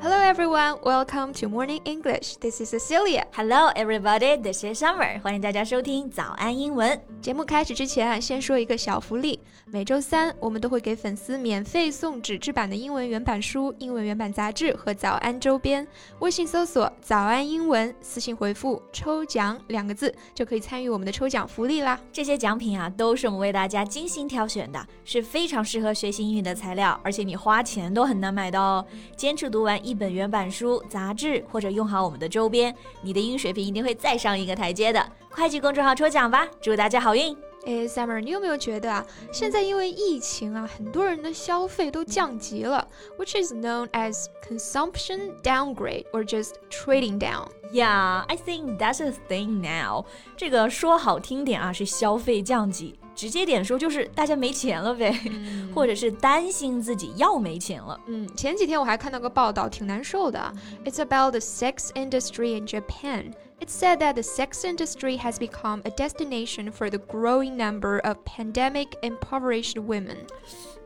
Hello everyone, welcome to Morning English. This is Cecilia. Hello everybody, this is Summer. 欢迎大家收听早安英文。 节目开始之前啊，先说一个小福利。每周三我们都会给粉丝免费送纸质版的英文原版书、英文原版杂志和早安周边。微信搜索“早安英文”，私信回复“抽奖”两个字，就可以参与我们的抽奖福利啦。这些奖品啊，都是我们为大家精心挑选的，是非常适合学习英语的材料，而且你花钱都很难买到哦。坚持读完。一本原版书、杂志，或者用好我们的周边，你的英语水平一定会再上一个台阶的。快去公众号抽奖吧，祝大家好运！哎，Summer，你有没有觉得啊，现在因为疫情啊，很多人的消费都降级了，which is known as consumption downgrade or just trading down. Yeah, I think that's a thing now. 这个说好听点啊，是消费降级。直接点说就是大家没钱了呗，嗯、或者是担心自己要没钱了。嗯，前几天我还看到个报道，挺难受的。It's about the sex industry in Japan. It said that the sex industry has become a destination for the growing number of pandemic impoverished women.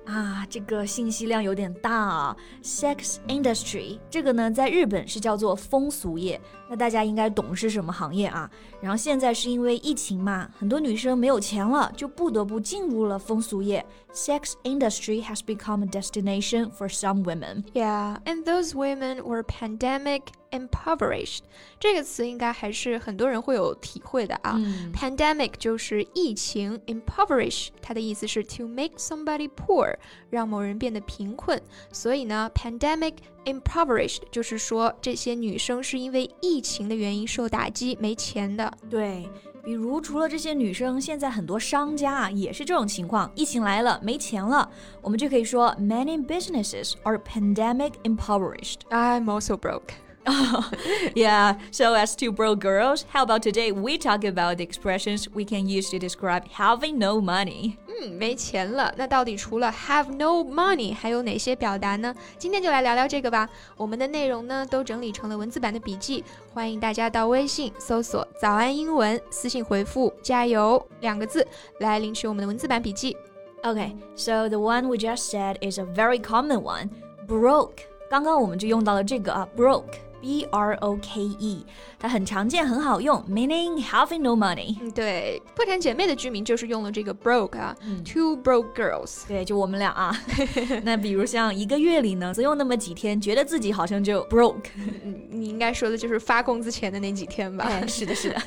啊，这个信息量有点大啊。Sex industry 这个呢，在日本是叫做风俗业，那大家应该懂是什么行业啊？然后现在是因为疫情嘛，很多女生没有钱了，就不得不进入了风俗业。Sex industry has become a destination for some women. Yeah, and those women were pandemic impoverished 这个词应该还是很多人会有体会的啊。嗯、Pandemic 就是疫情，impoverish 它的意思是 to make somebody poor，让某人变得贫困。所以呢，pandemic impoverished 就是说这些女生是因为疫情的原因受打击，没钱的。对。比如，除了这些女生，现在很多商家啊也是这种情况。疫情来了，没钱了，我们就可以说，Many businesses are pandemic impoverished. I'm also broke. yeah, so as two broke girls, how about today we talk about the expressions we can use to describe having no money? 嗯，没钱了。那到底除了 have no money，还有哪些表达呢？今天就来聊聊这个吧。我们的内容呢都整理成了文字版的笔记，欢迎大家到微信搜索“早安英文”，私信回复“加油”两个字来领取我们的文字版笔记。Okay, so the one we just said is a very common one, broke. 刚刚我们就用到了这个啊，broke。 B R O K E，它很常见，很好用，meaning having no money。嗯，对，破产姐妹的居民就是用了这个 broke 啊、嗯、，two broke girls。对，就我们俩啊。那比如像一个月里呢，总有那么几天觉得自己好像就 broke。你应该说的就是发工资前的那几天吧？哎，是的，是的。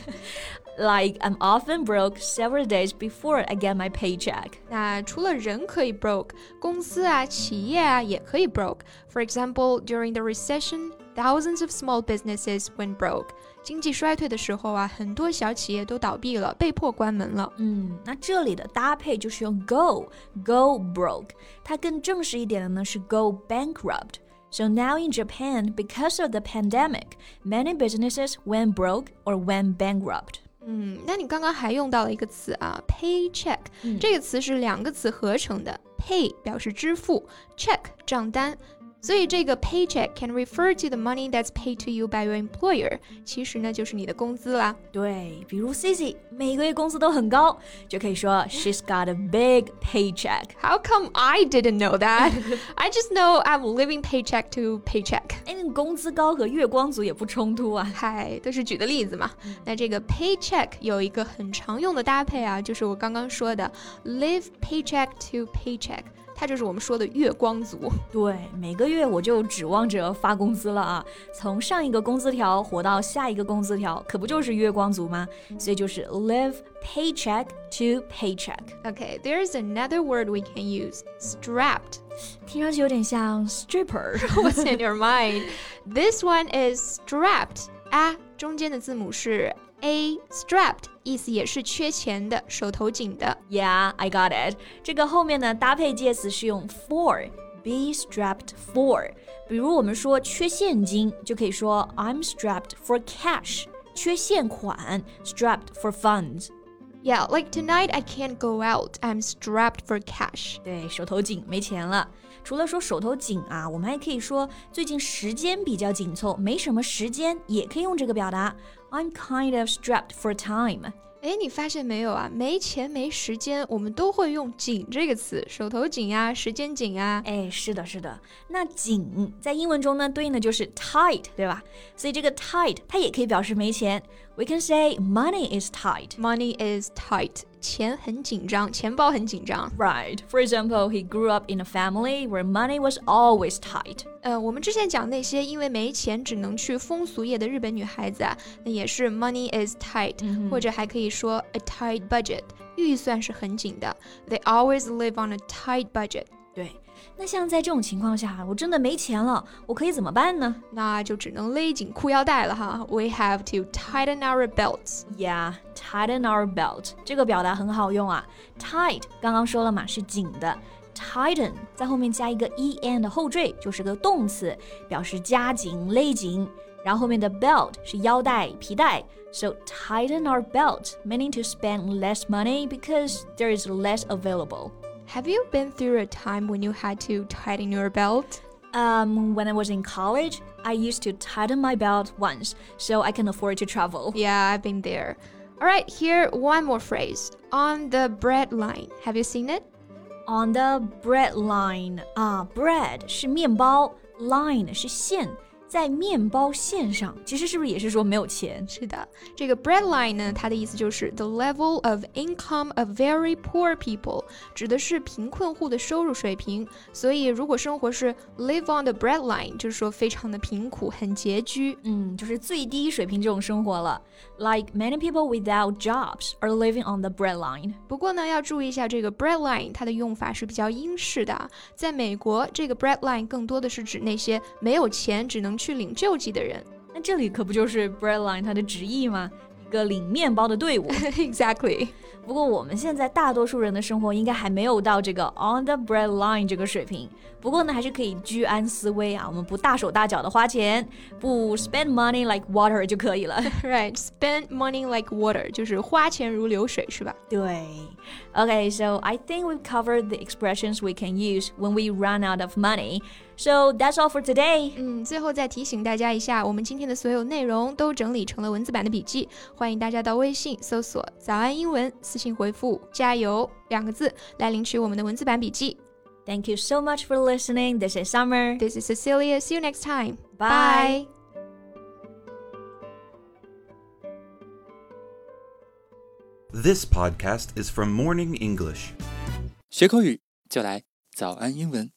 Like I'm often broke several days before I get my paycheck。那除了人可以 broke，公司啊、企业啊也可以 broke。For example, during the recession. Thousands of small businesses went broke。经济衰退的时候啊，很多小企业都倒闭了，被迫关门了。嗯，那这里的搭配就是用 go go broke，它更正式一点的呢是 go bankrupt。So now in Japan, because of the pandemic, many businesses went broke or went bankrupt. 嗯，那你刚刚还用到了一个词啊，paycheck，、嗯、这个词是两个词合成的，pay 表示支付，check 账单。 所以这个 paycheck can refer to the money that's paid to you by your employer，其实呢就是你的工资啦。对，比如 Cici 每个月工资都很高，就可以说 she's got a big paycheck。How come I didn't know that? I just know I'm living paycheck to paycheck。哎，工资高和月光族也不冲突啊。嗨，都是举的例子嘛。那这个 paycheck 有一个很常用的搭配啊，就是我刚刚说的 live paycheck to paycheck。他就是我们说的月光族。对，每个月我就指望着发工资了啊！从上一个工资条活到下一个工资条，可不就是月光族吗？所以就是 live paycheck to paycheck。Okay, there is another word we can use, strapped. 听上去有点像 stripper. What's in your mind? This one is strapped. 啊，中间的字母是 a strapped 意思也是缺钱的，手头紧的。Yeah, I got it。这个后面呢搭配介词是用 for，be strapped for。比如我们说缺现金，就可以说 I'm strapped for cash，缺现款，strapped for funds。Yeah, like tonight I can't go out. I'm strapped for cash. 对，手头紧，没钱了。除了说手头紧啊，我们还可以说最近时间比较紧凑，没什么时间，也可以用这个表达。 I'm kind of strapped for time. 哎，你发现没有啊？没钱没时间，我们都会用“紧”这个词，手头紧呀，时间紧呀。哎，是的，是的。那“紧”在英文中呢，对应的就是 tight，对吧？所以这个 tight 它也可以表示没钱。We can say money is tight. Money is tight. 钱很紧张，钱包很紧张。Right. For example, he grew up in a family where money was always tight. 呃，我们之前讲那些因为没钱只能去风俗业的日本女孩子啊，那也是 money is tight，、嗯、或者还可以说 a tight budget，预算是很紧的。They always live on a tight budget. 对。 那像在这种情况下，我真的没钱了，我可以怎么办呢？那就只能勒紧裤腰带了哈。We have to tighten our belts. Yeah, tighten our belt. 这个表达很好用啊。Tight 刚刚说了嘛，是紧的。Tighten 在后面加一个 en 的后缀，就是个动词，表示加紧、勒紧。然后后面的 belt 是腰带、皮带。So tighten our belt, meaning to spend less money because there is less available. Have you been through a time when you had to tighten your belt? Um, when I was in college, I used to tighten my belt once so I can afford to travel. Yeah, I've been there. All right, here one more phrase. On the bread line. Have you seen it? On the bread line. 啊，bread 是面包，line 是线。 在面包线上，其实是不是也是说没有钱？是的，这个 breadline 呢，它的意思就是 the level of income of very poor people，指的是贫困户的收入水平。所以如果生活是 live on the breadline，就是说非常的贫苦，很拮据，嗯，就是最低水平这种生活了。Like many people without jobs are living on the breadline。不过呢，要注意一下这个 breadline，它的用法是比较英式的。在美国，这个 breadline 更多的是指那些没有钱，只能去领救济的人，那这里可不就是 breadline 它的直译吗？一个领面包的队伍。Exactly。不过我们现在大多数人的生活应该还没有到这个 on the bread line 这个水平。不过呢，还是可以居安思危啊，我们不大手大脚的花钱，不 spend money like water 就可以了。Right，spend money like water 就是花钱如流水，是吧？对。Okay, so I think we've covered the expressions we can use when we run out of money. So that's all for today. 嗯，最后再提醒大家一下，我们今天的所有内容都整理成了文字版的笔记，欢迎大家到微信搜索“早安英文”，私信回复“加油”两个字来领取我们的文字版笔记。Thank you so much for listening. This is Summer. This is Cecilia. See you next time. Bye. This podcast is from Morning English. 学口语就来早安英文。